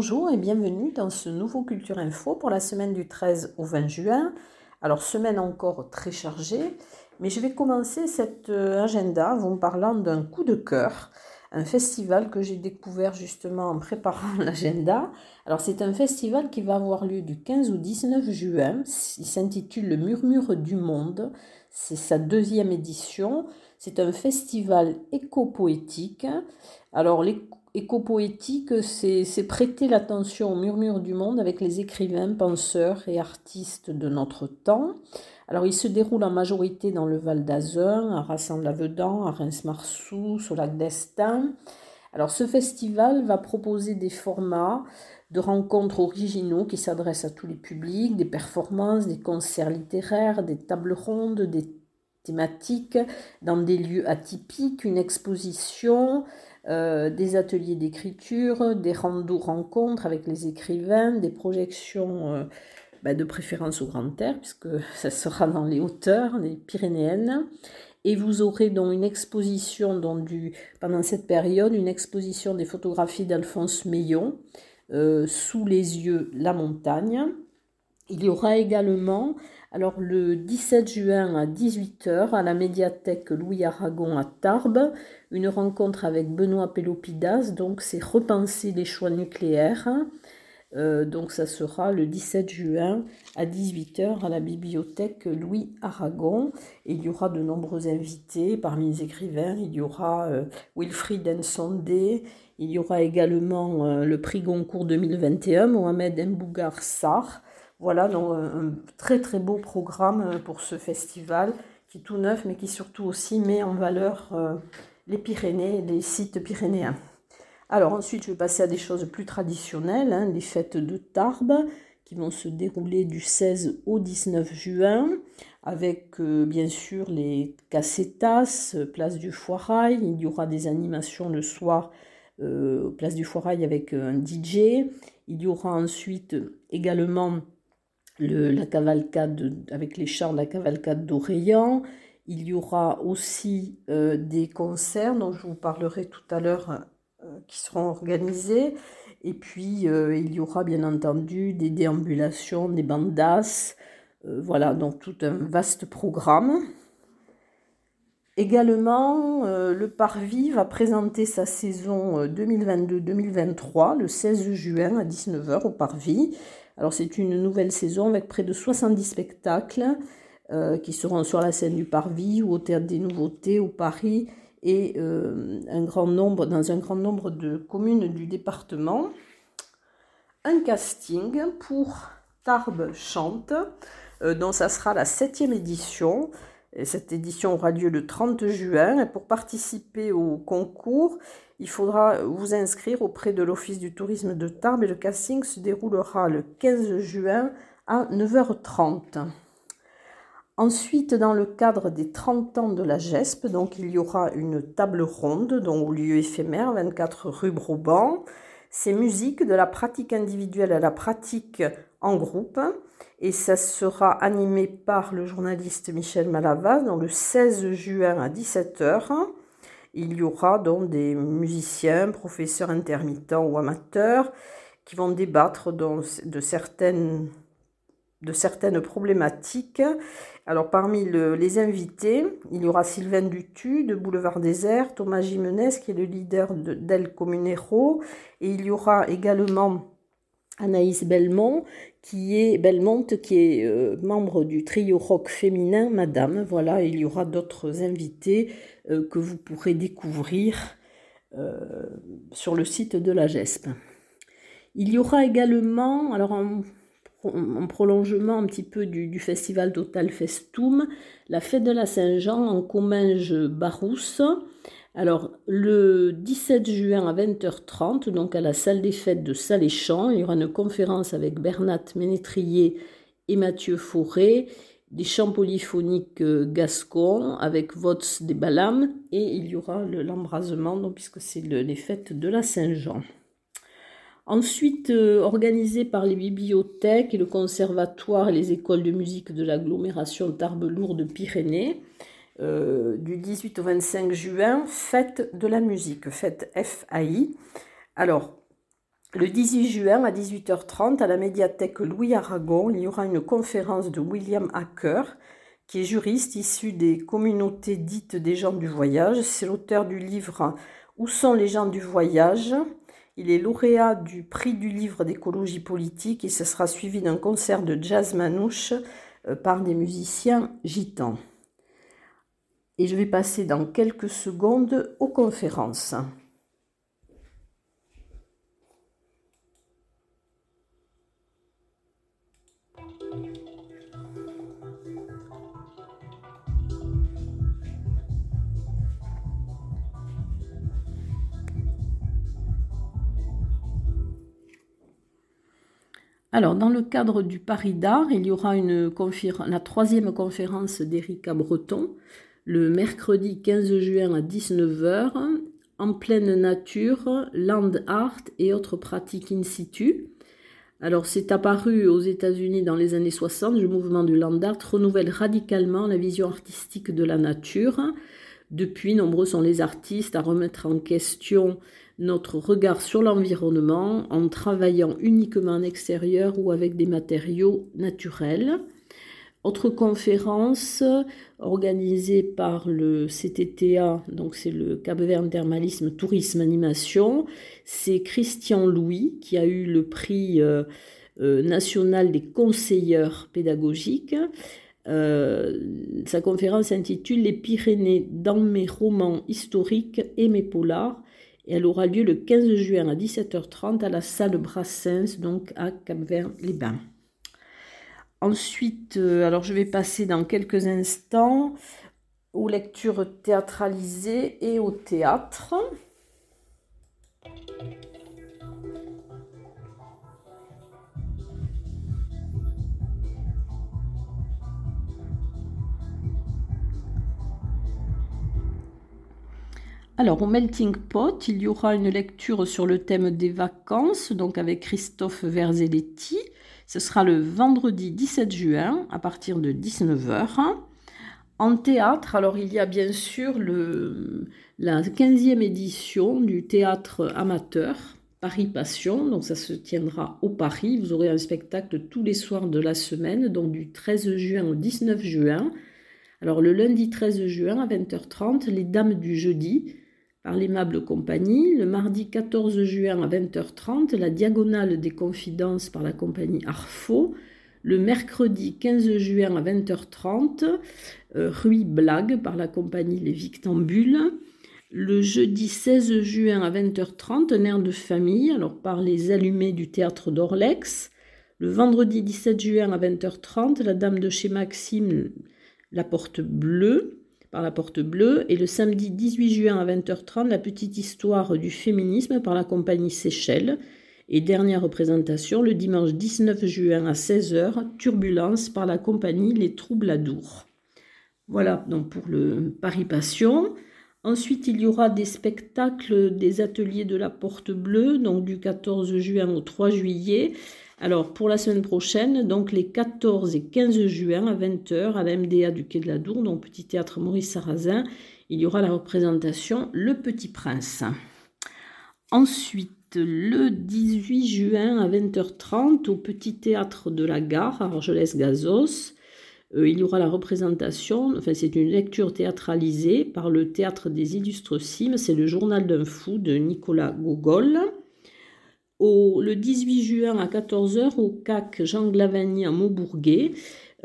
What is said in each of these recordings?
Bonjour et bienvenue dans ce nouveau Culture Info pour la semaine du 13 au 20 juin. Alors semaine encore très chargée, mais je vais commencer cet euh, agenda en vous parlant d'un coup de cœur, un festival que j'ai découvert justement en préparant l'agenda. Alors c'est un festival qui va avoir lieu du 15 au 19 juin, il s'intitule Le Murmure du Monde, c'est sa deuxième édition. C'est un festival éco-poétique. Alors, l'éco-poétique, c'est prêter l'attention au murmure du monde avec les écrivains, penseurs et artistes de notre temps. Alors, il se déroule en majorité dans le Val d'Azun, à Rassemble-Lavedan, à Reims-Marsous, au lac d'Estaing. Alors, ce festival va proposer des formats de rencontres originaux qui s'adressent à tous les publics, des performances, des concerts littéraires, des tables rondes, des thématiques dans des lieux atypiques, une exposition, euh, des ateliers d'écriture, des randos rencontres avec les écrivains, des projections euh, bah, de préférence au grand air, puisque ça sera dans les hauteurs, les Pyrénéennes. Et vous aurez donc une exposition du, pendant cette période, une exposition des photographies d'Alphonse Meillon, euh, Sous les yeux, la montagne. Il y aura également alors le 17 juin à 18h à la médiathèque Louis Aragon à Tarbes, une rencontre avec Benoît Pélopidas, donc c'est repenser les choix nucléaires. Euh, donc ça sera le 17 juin à 18h à la bibliothèque Louis Aragon. il y aura de nombreux invités parmi les écrivains. Il y aura euh, Wilfried Nsondé, il y aura également euh, le prix Goncourt 2021, Mohamed Mbougar Sarr. Voilà, donc un très très beau programme euh, pour ce festival qui est tout neuf, mais qui surtout aussi met en valeur euh, les Pyrénées, les sites pyrénéens. Alors ensuite, je vais passer à des choses plus traditionnelles, hein, les fêtes de Tarbes, qui vont se dérouler du 16 au 19 juin, avec euh, bien sûr les cassetas, place du Foirail. Il y aura des animations le soir, place du Foirail avec un DJ. Il y aura ensuite également la cavalcade avec les de la cavalcade d'Orléans. Il y aura aussi euh, des concerts dont je vous parlerai tout à l'heure euh, qui seront organisés. Et puis euh, il y aura bien entendu des déambulations, des bandas. voilà, donc tout un vaste programme. Également, le Parvis va présenter sa saison 2022-2023 le 16 juin à 19h au Parvis. Alors c'est une nouvelle saison avec près de 70 spectacles euh, qui seront sur la scène du Parvis ou au Théâtre des Nouveautés au Paris et euh, un grand nombre, dans un grand nombre de communes du département. Un casting pour Tarbes Chante, euh, dont ça sera la septième édition. Cette édition aura lieu le 30 juin. Pour participer au concours, il faudra vous inscrire auprès de l'Office du tourisme de Tarbes et le casting se déroulera le 15 juin à 9h30. Ensuite, dans le cadre des 30 ans de la GESP, donc il y aura une table ronde dont au lieu éphémère, 24 rue Broban. C'est musique de la pratique individuelle à la pratique en groupe et ça sera animé par le journaliste Michel Malavaz dans le 16 juin à 17h il y aura donc des musiciens, professeurs intermittents ou amateurs qui vont débattre de, certaines, de certaines problématiques. Alors parmi les invités, il y aura Sylvain Dutu de Boulevard Désert, Thomas Jimenez qui est le leader d'El Comunero et il y aura également Anaïs Belmont, qui est Belmont, qui est euh, membre du trio rock féminin Madame. Voilà, il y aura d'autres invités euh, que vous pourrez découvrir euh, sur le site de la GESP. Il y aura également, alors en, prolongement un petit peu du, festival Total Festum, la fête de la Saint-Jean en Comminges Barousse. Alors, le 17 juin à 20h30, donc à la salle des fêtes de Saléchamps, il y aura une conférence avec Bernat Ménétrier et Mathieu Fauré, des chants polyphoniques euh, gascons avec votes des balames, et il y aura l'embrasement, puisque c'est les fêtes de la Saint-Jean. Ensuite, euh, organisé par les bibliothèques et le conservatoire et les écoles de musique de l'agglomération Tarbes-Lourdes-Pyrénées, euh, du 18 au 25 juin, fête de la musique, fête FAI. Alors, Le 18 juin à 18h30, à la médiathèque Louis Aragon, il y aura une conférence de William Hacker, qui est juriste issu des communautés dites des gens du voyage. C'est l'auteur du livre Où sont les gens du voyage? Il est lauréat du prix du livre d'écologie politique et ce sera suivi d'un concert de jazz manouche euh, par des musiciens gitans. Et je vais passer dans quelques secondes aux conférences. Alors, dans le cadre du Paris d'art, il y aura la troisième conférence d'Erika Breton le mercredi 15 juin à 19h en pleine nature, land art et autres pratiques in situ. Alors, c'est apparu aux États-Unis dans les années 60. Le mouvement du land art renouvelle radicalement la vision artistique de la nature. Depuis, nombreux sont les artistes à remettre en question notre regard sur l'environnement en travaillant uniquement en extérieur ou avec des matériaux naturels. Autre conférence organisée par le CTTA, donc c'est le Cap Vert Thermalisme Tourisme Animation, c'est Christian Louis qui a eu le prix euh, euh, national des conseilleurs pédagogiques. Euh, sa conférence s'intitule Les Pyrénées dans mes romans historiques et mes polars et elle aura lieu le 15 juin à 17h30 à la salle Brassens, donc à Cap-Vert-les-Bains. Ensuite, euh, alors je vais passer dans quelques instants aux lectures théâtralisées et au théâtre. Alors, au Melting Pot, il y aura une lecture sur le thème des vacances, donc avec Christophe Verzelletti. Ce sera le vendredi 17 juin à partir de 19h. En théâtre, alors il y a bien sûr la 15e édition du théâtre amateur Paris Passion, donc ça se tiendra au Paris. Vous aurez un spectacle tous les soirs de la semaine, donc du 13 juin au 19 juin. Alors le lundi 13 juin à 20h30, les Dames du jeudi, par l'aimable compagnie. Le mardi 14 juin à 20h30, la diagonale des confidences par la compagnie Arfo. Le mercredi 15 juin à 20h30, euh, Rui Blague par la compagnie Les Victambules. Le jeudi 16 juin à 20h30, un air de famille, alors par les allumés du théâtre d'Orlex. Le vendredi 17 juin à 20h30, la dame de chez Maxime, la porte bleue par la porte bleue et le samedi 18 juin à 20h30 la petite histoire du féminisme par la compagnie Seychelles et dernière représentation le dimanche 19 juin à 16h Turbulence par la compagnie Les Troubladours. Voilà donc pour le Paris Passion. Ensuite, il y aura des spectacles des ateliers de la Porte Bleue, donc du 14 juin au 3 juillet, alors, pour la semaine prochaine, donc les 14 et 15 juin à 20h à la MDA du Quai de la Dour, donc Petit Théâtre Maurice Sarrazin, il y aura la représentation Le Petit Prince. Ensuite, le 18 juin à 20h30 au Petit Théâtre de la Gare à Argelès-Gazos, euh, il y aura la représentation, enfin c'est une lecture théâtralisée par le Théâtre des Illustres Cimes, c'est le journal d'un fou de Nicolas Gogol le 18 juin à 14h au CAC Jean Glavani à Maubourguet.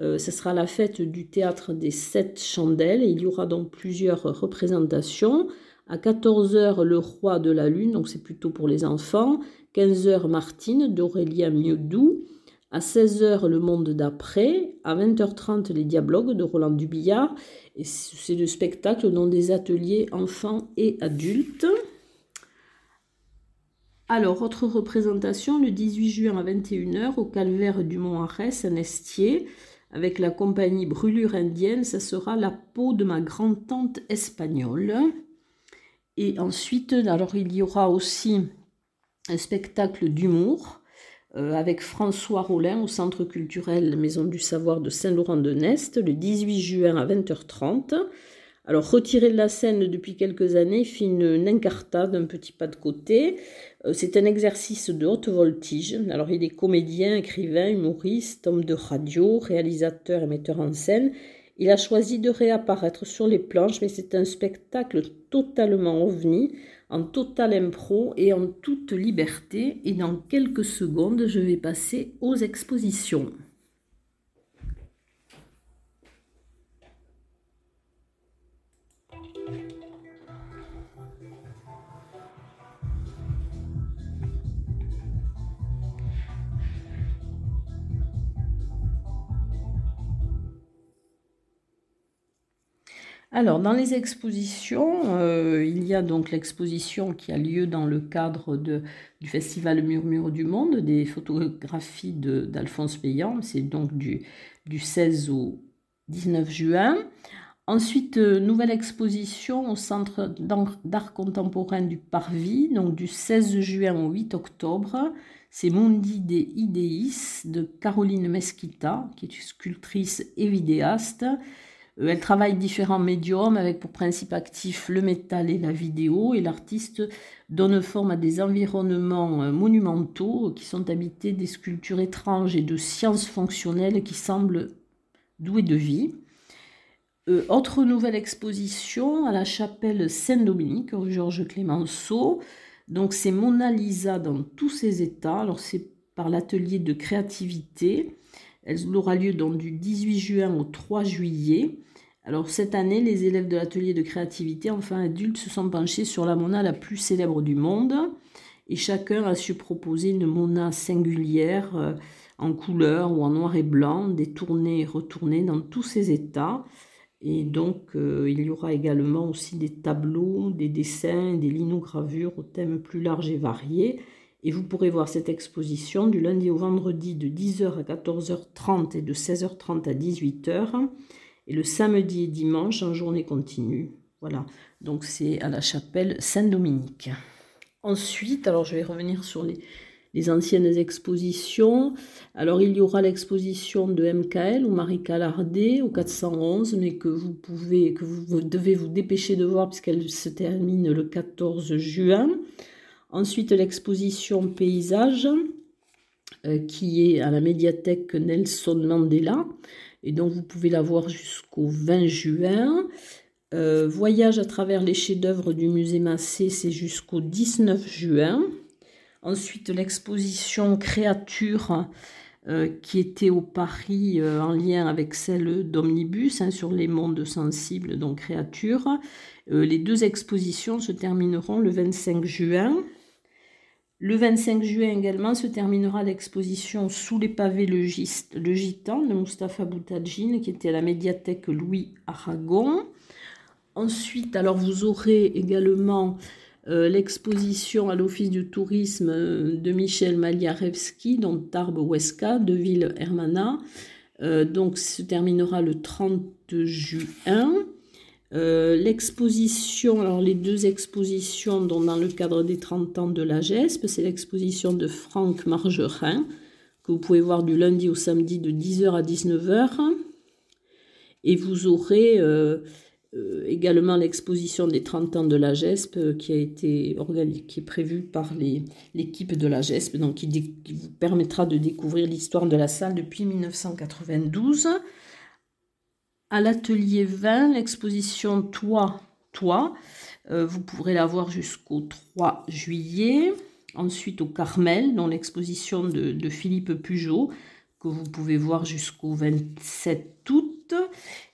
Euh, ce sera la fête du théâtre des sept chandelles et il y aura donc plusieurs représentations. À 14h, Le Roi de la Lune, donc c'est plutôt pour les enfants. 15h, Martine d'Aurélien Mieux-Doux. À 16h, Le Monde d'après. À 20h30, Les Diablogues de Roland Dubillard. C'est le spectacle dans des ateliers enfants et adultes. Alors, autre représentation, le 18 juin à 21h au calvaire du Mont Arès, à Nestier, avec la compagnie Brûlure Indienne, ça sera La peau de ma grand-tante espagnole. Et ensuite, alors il y aura aussi un spectacle d'humour euh, avec François Rollin au Centre culturel Maison du Savoir de Saint-Laurent-de-Nest le 18 juin à 20h30. Alors, retiré de la scène depuis quelques années, fait une incartade, un petit pas de côté. Euh, c'est un exercice de haute voltige. Alors, il est comédien, écrivain, humoriste, homme de radio, réalisateur et metteur en scène. Il a choisi de réapparaître sur les planches, mais c'est un spectacle totalement ovni, en total impro et en toute liberté. Et dans quelques secondes, je vais passer aux expositions. Alors, dans les expositions, euh, il y a donc l'exposition qui a lieu dans le cadre de, du festival Murmure du Monde, des photographies d'Alphonse Payan, c'est donc du, du 16 au 19 juin. Ensuite, euh, nouvelle exposition au Centre d'art contemporain du Parvis, donc du 16 juin au 8 octobre. C'est Mundi des Idéis de Caroline Mesquita, qui est sculptrice et vidéaste. Euh, elle travaille différents médiums avec pour principe actif le métal et la vidéo et l'artiste donne forme à des environnements euh, monumentaux qui sont habités des sculptures étranges et de sciences fonctionnelles qui semblent douées de vie. Euh, autre nouvelle exposition à la chapelle Saint-Dominique, Georges Clémenceau. Donc c'est Mona Lisa dans tous ses états. C'est par l'atelier de créativité. Elle aura lieu donc du 18 juin au 3 juillet. Alors cette année, les élèves de l'atelier de créativité, enfin adultes, se sont penchés sur la mona la plus célèbre du monde. Et chacun a su proposer une mona singulière euh, en couleur ou en noir et blanc, détournée et retournée dans tous ses états. Et donc, euh, il y aura également aussi des tableaux, des dessins, des linogravures au thème plus large et varié. Et vous pourrez voir cette exposition du lundi au vendredi de 10h à 14h30 et de 16h30 à 18h. Et le samedi et dimanche en journée continue. Voilà, donc c'est à la chapelle Saint-Dominique. Ensuite, alors je vais revenir sur les, anciennes expositions. Alors il y aura l'exposition de MKL ou Marie Calardet au 411, mais que vous pouvez, que vous devez vous dépêcher de voir puisqu'elle se termine le 14 juin. Ensuite, l'exposition Paysage, euh, qui est à la médiathèque Nelson Mandela, et donc vous pouvez la voir jusqu'au 20 juin. Euh, voyage à travers les chefs-d'œuvre du musée Massé, c'est jusqu'au 19 juin. Ensuite, l'exposition Créature, euh, qui était au Paris en lien avec celle d'Omnibus hein, sur les mondes sensibles, donc Créature. les deux expositions se termineront le 25 juin. Le 25 juin également se terminera l'exposition Sous les pavés le, gitan de Mustapha Boutadjine qui était à la médiathèque Louis Aragon. Ensuite, alors vous aurez également euh, l'exposition à l'Office du tourisme euh, de Michel Maliarewski, dont Tarbes Huesca, de Ville Hermana. Euh, donc, se terminera le 30 juin. Euh, l'exposition, alors les deux expositions dont dans le cadre des 30 ans de la GESP, c'est l'exposition de Franck Margerin, que vous pouvez voir du lundi au samedi de 10h à 19h. Et vous aurez euh, euh, également l'exposition des 30 ans de la GESP qui a été qui est prévue par l'équipe de la GESP, donc qui, qui vous permettra de découvrir l'histoire de la salle depuis 1992. À l'atelier 20, l'exposition Toi, Toi, euh, vous pourrez la voir jusqu'au 3 juillet. Ensuite au Carmel, dans l'exposition de, Philippe Pujot, que vous pouvez voir jusqu'au 27 août.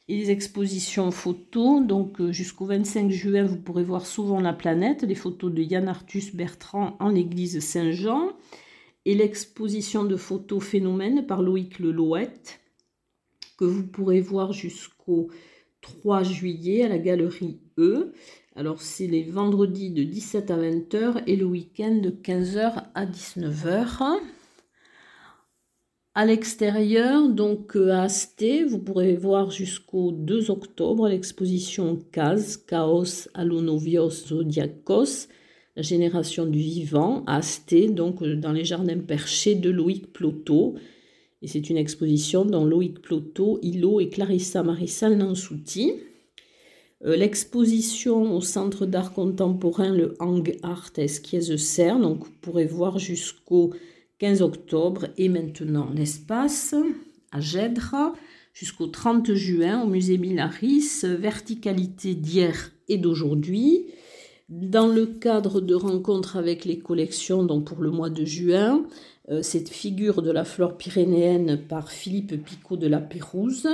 Et les expositions photos, donc euh, jusqu'au 25 juin, vous pourrez voir Souvent la planète, les photos de Yann Arthus Bertrand en l'église Saint-Jean. Et l'exposition de photos phénomènes par Loïc Lelouette que vous pourrez voir jusqu'au 3 juillet à la galerie E. Alors c'est les vendredis de 17 à 20h et le week-end de 15h à 19h. À l'extérieur, donc euh, à Asté, vous pourrez voir jusqu'au 2 octobre l'exposition CAS, Chaos Alunovios Zodiacos, la génération du vivant, à Asté, donc euh, dans les jardins perchés de Loïc Ploto. Et c'est une exposition dont Loïc Ploto, Hilo et Clarissa Marissal Nansouti. Euh, l'exposition au Centre d'art contemporain, le Hang Art à Esquies-Cerne, donc vous pourrez voir jusqu'au 15 octobre et maintenant l'espace à Gèdre jusqu'au 30 juin au musée Milaris, verticalité d'hier et d'aujourd'hui. Dans le cadre de rencontres avec les collections, donc pour le mois de juin, cette figure de la flore pyrénéenne par Philippe Picot de la Pérouse.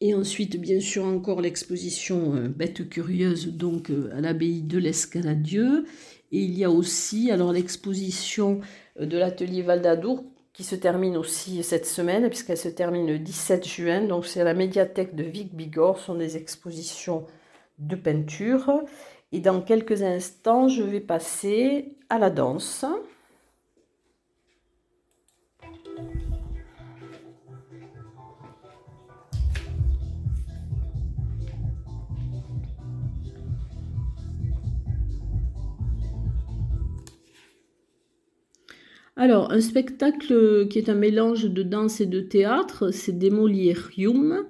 Et ensuite, bien sûr, encore l'exposition euh, Bête curieuse, donc euh, à l'abbaye de l'Escaladieu. Et il y a aussi alors l'exposition de l'atelier Val d'Adour qui se termine aussi cette semaine, puisqu'elle se termine le 17 juin. Donc, c'est à la médiathèque de Vic Bigorre, ce sont des expositions de peinture. Et dans quelques instants, je vais passer à la danse. Alors, un spectacle qui est un mélange de danse et de théâtre, c'est Demolierium.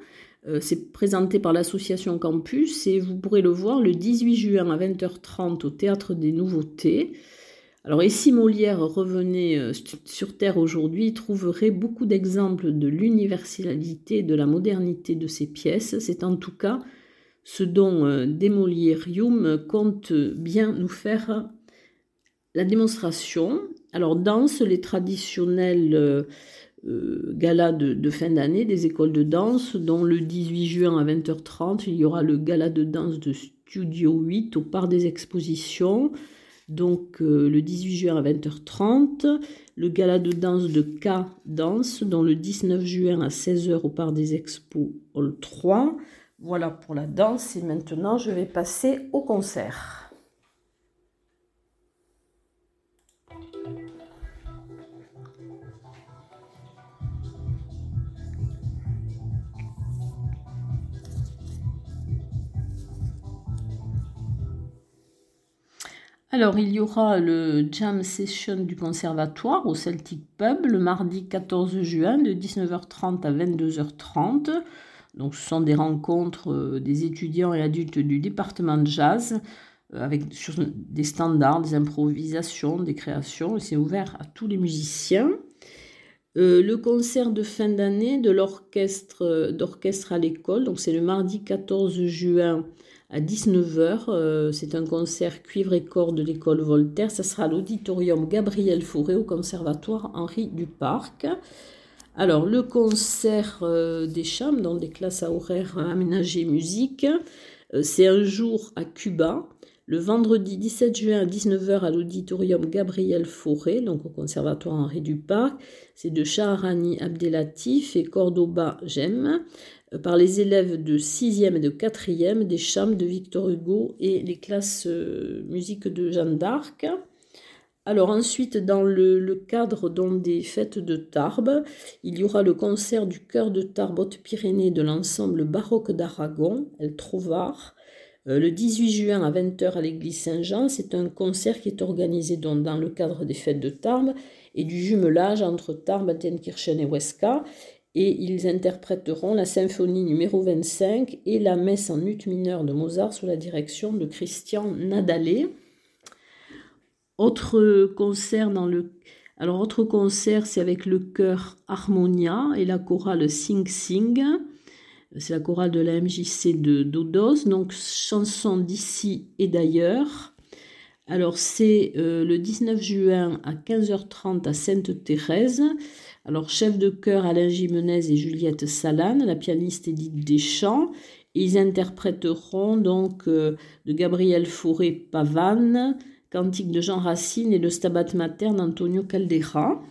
Euh, c'est présenté par l'association Campus et vous pourrez le voir le 18 juin à 20h30 au Théâtre des Nouveautés. Alors, et si Molière revenait euh, sur Terre aujourd'hui, il trouverait beaucoup d'exemples de l'universalité de la modernité de ses pièces. C'est en tout cas ce dont euh, Demolierium compte bien nous faire la démonstration. Alors, danse, les traditionnels euh, euh, galas de, fin d'année des écoles de danse, dont le 18 juin à 20h30, il y aura le gala de danse de Studio 8 au Parc des Expositions. Donc, euh, le 18 juin à 20h30, le gala de danse de K Danse, dont le 19 juin à 16h au Parc des Expos Hall 3. Voilà pour la danse et maintenant je vais passer au concert. Alors, il y aura le jam session du conservatoire au Celtic Pub le mardi 14 juin de 19h30 à 22h30. Donc, ce sont des rencontres euh, des étudiants et adultes du département de jazz euh, avec des standards, des improvisations, des créations. C'est ouvert à tous les musiciens. Euh, le concert de fin d'année de l'orchestre d'orchestre à l'école, donc c'est le mardi 14 juin à 19h. Euh, c'est un concert cuivre et corps de l'école Voltaire. Ça sera à l'auditorium Gabriel Fauré au conservatoire Henri Duparc. Alors, le concert euh, des chambres dans des classes à horaires aménagées musique, euh, c'est un jour à Cuba. Le vendredi 17 juin à 19h à l'auditorium Gabriel Fauré, donc au conservatoire Henri Duparc. C'est de Shaharani Abdelatif et Cordoba Jem par les élèves de 6e et de 4e des chambres de Victor Hugo et les classes euh, musique de Jeanne d'Arc. Alors ensuite, dans le, cadre des fêtes de Tarbes, il y aura le concert du chœur de Tarbes Haute-Pyrénées de l'ensemble baroque d'Aragon, El Trovar, euh, le 18 juin à 20h à l'église Saint-Jean. C'est un concert qui est organisé dans le cadre des fêtes de Tarbes et du jumelage entre Tarbes, Attenkirchen et Huesca et ils interpréteront la symphonie numéro 25 et la messe en ut mineur de Mozart sous la direction de Christian Nadalé. Autre concert dans alors autre concert c'est avec le chœur Harmonia et la chorale Sing Sing. C'est la chorale de la MJC de Dodos, donc chanson d'ici et d'ailleurs. Alors c'est euh, le 19 juin à 15h30 à Sainte-Thérèse. Alors, chef de chœur Alain Jimenez et Juliette Salane, la pianiste Edith Deschamps. ils interpréteront donc euh, de Gabriel Fauré Pavane, Cantique de Jean Racine et le Stabat Mater d'Antonio Caldera.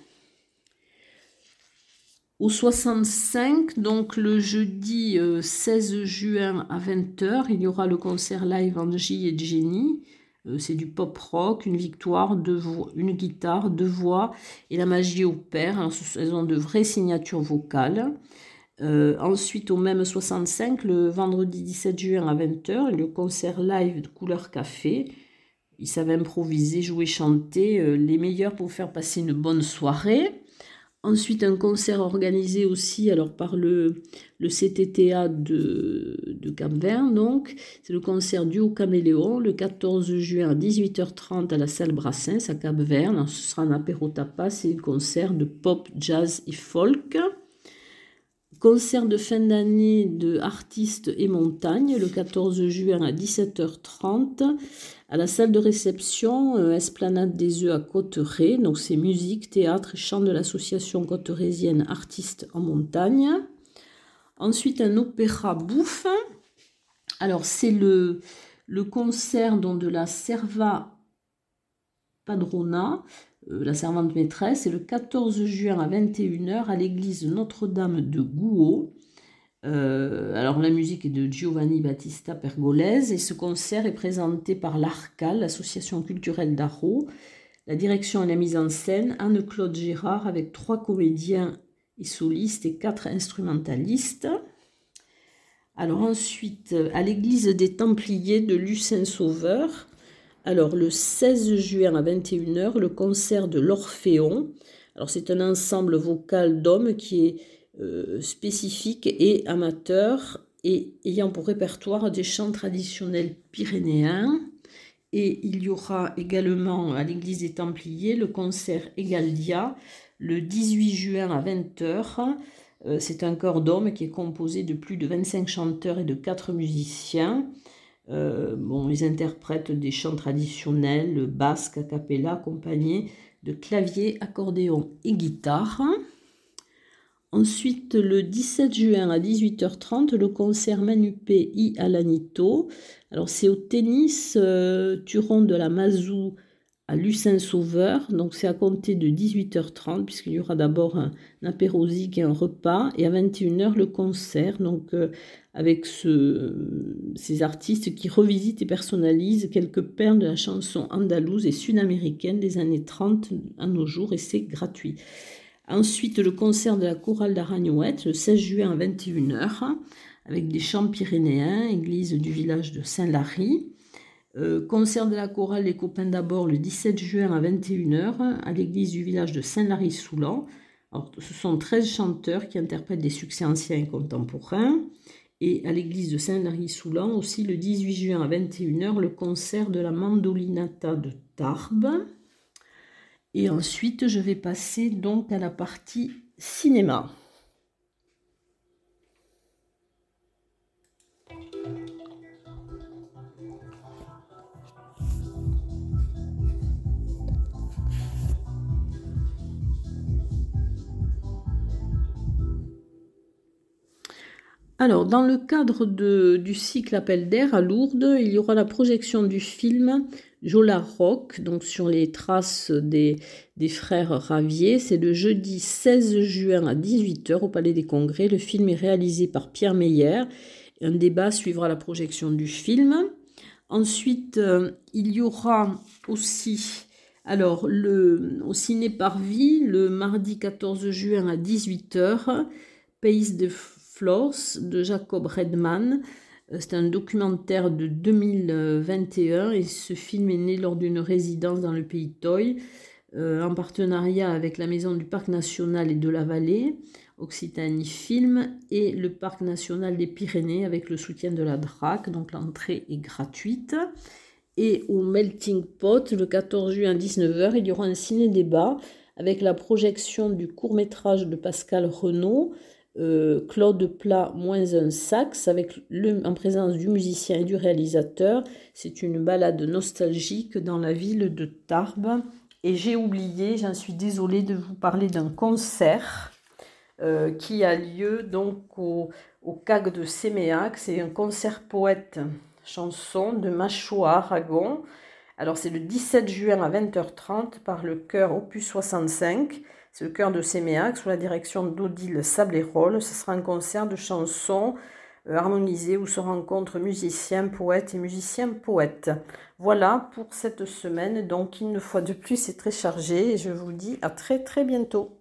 Au 65, donc le jeudi 16 euh, juin à 20h, il y aura le concert live Angie et Jenny c'est du pop rock, une victoire, une guitare, deux voix et la magie opère. Elles ont de vraies signatures vocales. Euh, ensuite, au même 65, le vendredi 17 juin à 20h, le concert live de Couleur Café. Ils savent improviser, jouer, chanter, euh, les meilleurs pour faire passer une bonne soirée. Ensuite, un concert organisé aussi alors, par le, le CTTA de, Cap-Vert. Donc, c'est le concert du Caméléon le 14 juin à 18h30 à la salle Brassens à Cap-Vert. Ce sera un apéro tapas c'est un concert de pop, jazz et folk. Concert de fin d'année de artistes et montagne le 14 juin à 17h30 à la salle de réception euh, Esplanade des Œufs à Cotteret. Donc c'est musique, théâtre et chant de l'association cotterésienne Artistes en montagne. Ensuite un opéra bouffe. Alors c'est le, le concert de la Serva Padrona la servante maîtresse, c'est le 14 juin à 21h à l'église Notre-Dame de Gouault. Euh, alors la musique est de Giovanni Battista Pergolese et ce concert est présenté par l'ARCAL, l'association culturelle d'Arro. La direction et la mise en scène, Anne-Claude Gérard avec trois comédiens et solistes et quatre instrumentalistes. Alors ensuite, à l'église des Templiers de Lucin Sauveur, alors, le 16 juin à 21h, le concert de l'Orphéon. Alors, c'est un ensemble vocal d'hommes qui est euh, spécifique et amateur et ayant pour répertoire des chants traditionnels pyrénéens. Et il y aura également à l'église des Templiers le concert Egaldia le 18 juin à 20h. Euh, c'est un chœur d'hommes qui est composé de plus de 25 chanteurs et de 4 musiciens. Euh, ils interprètent des chants traditionnels, basques, a cappella, accompagnés de clavier, accordéon et guitare. Ensuite, le 17 juin à 18h30, le concert Manupé I Alanito. Alors, c'est au tennis euh, Turon de la Mazou à Lucin Sauveur. Donc, c'est à compter de 18h30, puisqu'il y aura d'abord un, apérosique et un repas. Et à 21h, le concert. Donc, euh, avec ces artistes qui revisitent et personnalisent quelques perles de la chanson andalouse et sud-américaine des années 30 à nos jours et c'est gratuit. Ensuite, le concert de la chorale d'Aragnouette le 16 juin à 21h avec des chants pyrénéens, église du village de Saint-Lary. Euh, concert de la chorale Les Copains d'abord le 17 juin à 21h à l'église du village de Saint-Lary-Soulan. Ce sont 13 chanteurs qui interprètent des succès anciens et contemporains et à l'église de Saint-Lary-Soulan aussi le 18 juin à 21h le concert de la Mandolinata de Tarbes. Et ensuite je vais passer donc à la partie cinéma. Alors, dans le cadre du cycle Appel d'air à Lourdes, il y aura la projection du film Jola Rock, donc sur les traces des, frères Ravier. C'est le jeudi 16 juin à 18h au Palais des Congrès. Le film est réalisé par Pierre Meyer. Un débat suivra la projection du film. Ensuite, euh, il y aura aussi alors, au Ciné Parvis, le mardi 14 juin à 18h, Pays de Floors de Jacob Redman. Euh, c'est un documentaire de 2021 et ce film est né lors d'une résidence dans le pays Toy euh, en partenariat avec la Maison du Parc National et de la Vallée, Occitanie Film et le Parc National des Pyrénées avec le soutien de la DRAC. Donc l'entrée est gratuite. Et au Melting Pot, le 14 juin à 19h, il y aura un ciné-débat avec la projection du court-métrage de Pascal Renault euh, Claude Plat moins un sax avec le, en présence du musicien et du réalisateur. C'est une balade nostalgique dans la ville de Tarbes. Et j'ai oublié, j'en suis désolée de vous parler d'un concert euh, qui a lieu donc au, au CAG de Séméac. C'est un concert poète chanson de Macho Aragon. Alors c'est le 17 juin à 20h30 par le chœur Opus 65. C'est le cœur de Séméac sous la direction d'Odile Sablérol. Ce sera un concert de chansons euh, harmonisées où se rencontrent musiciens, poètes et musiciens poètes. Voilà pour cette semaine. Donc une fois de plus, c'est très chargé et je vous dis à très très bientôt.